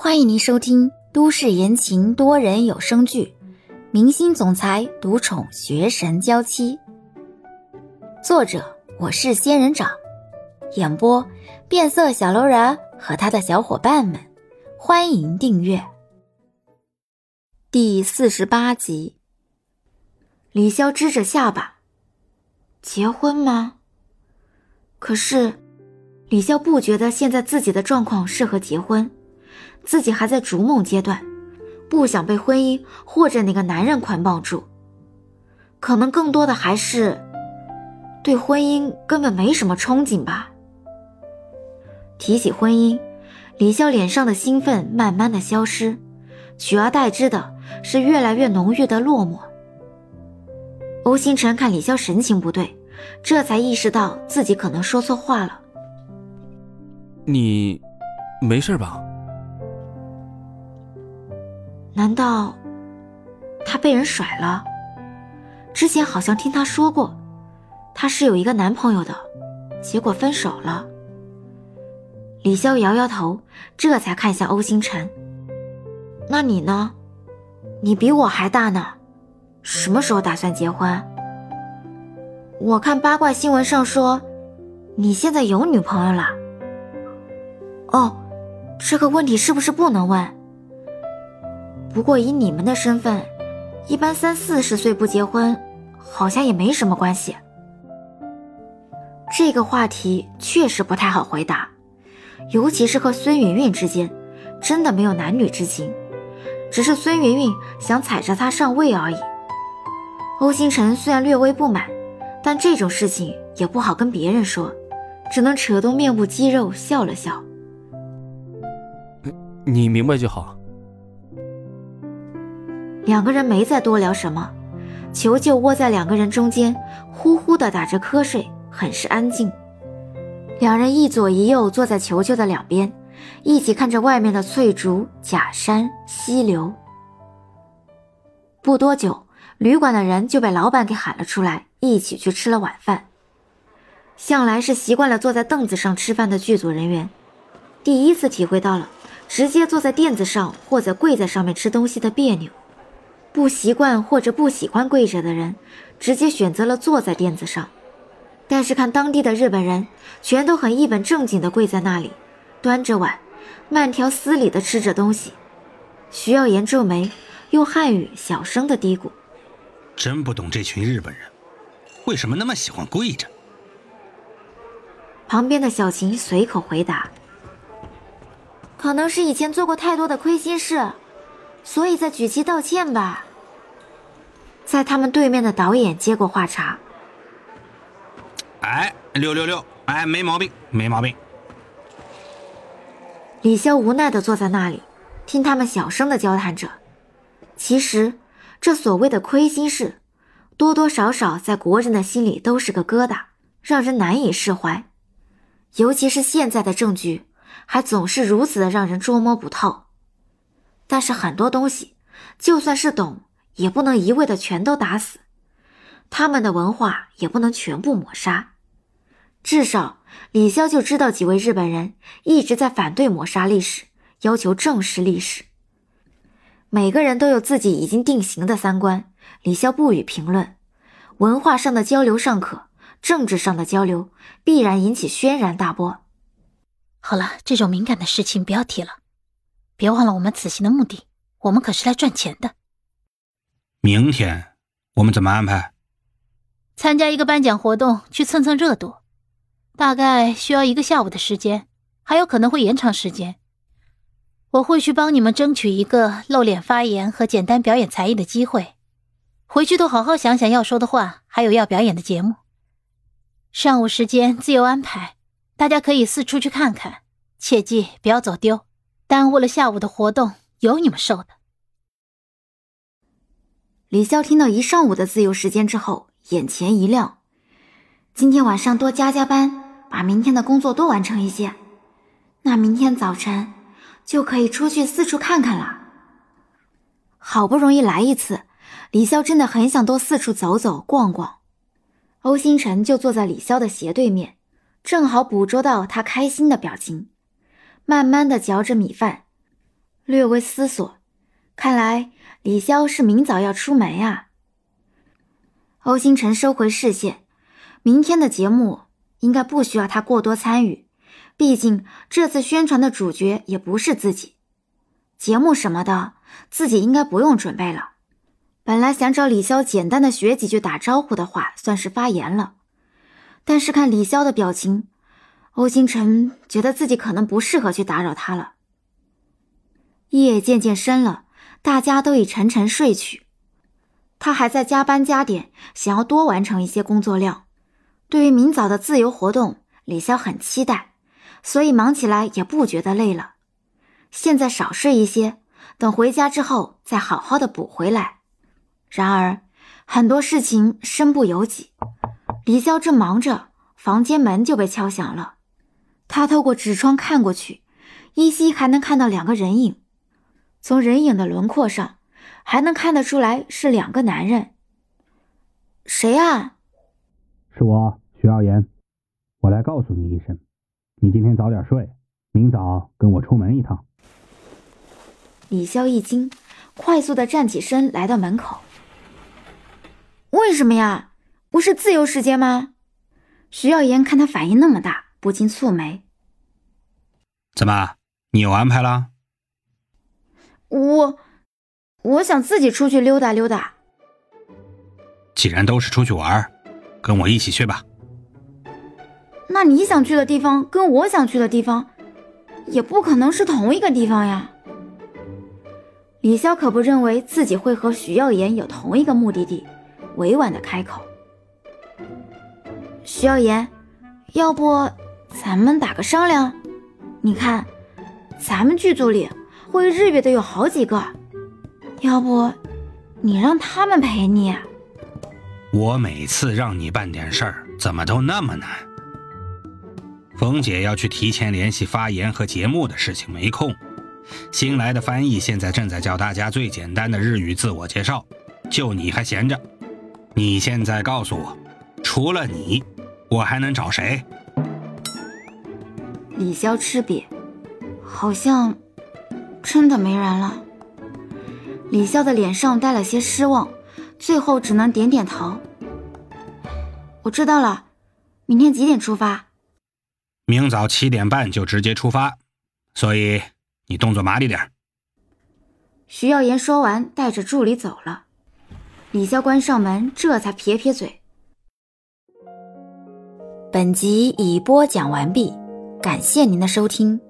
欢迎您收听都市言情多人有声剧《明星总裁独宠学神娇妻》，作者我是仙人掌，演播变色小楼人和他的小伙伴们。欢迎订阅第四十八集。李潇支着下巴，结婚吗？可是李潇不觉得现在自己的状况适合结婚。自己还在逐梦阶段，不想被婚姻或者那个男人捆绑住。可能更多的还是对婚姻根本没什么憧憬吧。提起婚姻，李潇脸上的兴奋慢慢的消失，取而代之的是越来越浓郁的落寞。欧星辰看李潇神情不对，这才意识到自己可能说错话了。你没事吧？难道她被人甩了？之前好像听她说过，她是有一个男朋友的，结果分手了。李潇摇摇头，这才看向欧星辰：“那你呢？你比我还大呢，什么时候打算结婚？我看八卦新闻上说，你现在有女朋友了。哦，这个问题是不是不能问？”不过以你们的身份，一般三四十岁不结婚，好像也没什么关系。这个话题确实不太好回答，尤其是和孙云云之间，真的没有男女之情，只是孙云云想踩着他上位而已。欧星辰虽然略微不满，但这种事情也不好跟别人说，只能扯动面部肌肉笑了笑。你明白就好。两个人没再多聊什么，球球窝在两个人中间，呼呼的打着瞌睡，很是安静。两人一左一右坐在球球的两边，一起看着外面的翠竹、假山、溪流。不多久，旅馆的人就被老板给喊了出来，一起去吃了晚饭。向来是习惯了坐在凳子上吃饭的剧组人员，第一次体会到了直接坐在垫子上或者跪在上面吃东西的别扭。不习惯或者不喜欢跪着的人，直接选择了坐在垫子上。但是看当地的日本人，全都很一本正经的跪在那里，端着碗，慢条斯理的吃着东西。徐耀言皱眉，用汉语小声的嘀咕：“真不懂这群日本人，为什么那么喜欢跪着？”旁边的小琴随口回答：“可能是以前做过太多的亏心事，所以在举旗道歉吧。”在他们对面的导演接过话茬：“哎，六六六，哎，没毛病，没毛病。”李潇无奈的坐在那里，听他们小声的交谈着。其实，这所谓的亏心事，多多少少在国人的心里都是个疙瘩，让人难以释怀。尤其是现在的政局，还总是如此的让人捉摸不透。但是很多东西，就算是懂。也不能一味的全都打死，他们的文化也不能全部抹杀。至少李潇就知道几位日本人一直在反对抹杀历史，要求正视历史。每个人都有自己已经定型的三观，李潇不予评论。文化上的交流尚可，政治上的交流必然引起轩然大波。好了，这种敏感的事情不要提了。别忘了我们此行的目的，我们可是来赚钱的。明天我们怎么安排？参加一个颁奖活动，去蹭蹭热度，大概需要一个下午的时间，还有可能会延长时间。我会去帮你们争取一个露脸发言和简单表演才艺的机会，回去都好好想想要说的话，还有要表演的节目。上午时间自由安排，大家可以四处去看看，切记不要走丢，耽误了下午的活动，有你们受的。李潇听到一上午的自由时间之后，眼前一亮。今天晚上多加加班，把明天的工作多完成一些，那明天早晨就可以出去四处看看了。好不容易来一次，李潇真的很想多四处走走逛逛。欧星辰就坐在李潇的斜对面，正好捕捉到他开心的表情，慢慢的嚼着米饭。略微思索，看来李潇是明早要出门啊。欧星辰收回视线，明天的节目应该不需要他过多参与，毕竟这次宣传的主角也不是自己。节目什么的，自己应该不用准备了。本来想找李潇简单的学几句打招呼的话，算是发言了，但是看李潇的表情，欧星辰觉得自己可能不适合去打扰他了。夜渐渐深了，大家都已沉沉睡去，他还在加班加点，想要多完成一些工作量。对于明早的自由活动，李潇很期待，所以忙起来也不觉得累了。现在少睡一些，等回家之后再好好的补回来。然而，很多事情身不由己。李潇正忙着，房间门就被敲响了。他透过纸窗看过去，依稀还能看到两个人影。从人影的轮廓上，还能看得出来是两个男人。谁啊？是我，徐耀言。我来告诉你一声，你今天早点睡，明早跟我出门一趟。李潇一惊，快速的站起身，来到门口。为什么呀？不是自由时间吗？徐耀言看他反应那么大，不禁蹙眉。怎么，你有安排了？我，我想自己出去溜达溜达。既然都是出去玩，跟我一起去吧。那你想去的地方跟我想去的地方，也不可能是同一个地方呀。李潇可不认为自己会和徐耀言有同一个目的地，委婉的开口：“徐耀言，要不咱们打个商量？你看，咱们剧组里会日语的有好几个，要不你让他们陪你？我每次让你办点事儿，怎么都那么难？冯姐要去提前联系发言和节目的事情，没空。”新来的翻译现在正在教大家最简单的日语自我介绍，就你还闲着？你现在告诉我，除了你，我还能找谁？李潇吃瘪，好像真的没人了。李潇的脸上带了些失望，最后只能点点头。我知道了，明天几点出发？明早七点半就直接出发，所以。你动作麻利点。徐耀言说完，带着助理走了。李潇关上门，这才撇撇嘴。本集已播讲完毕，感谢您的收听。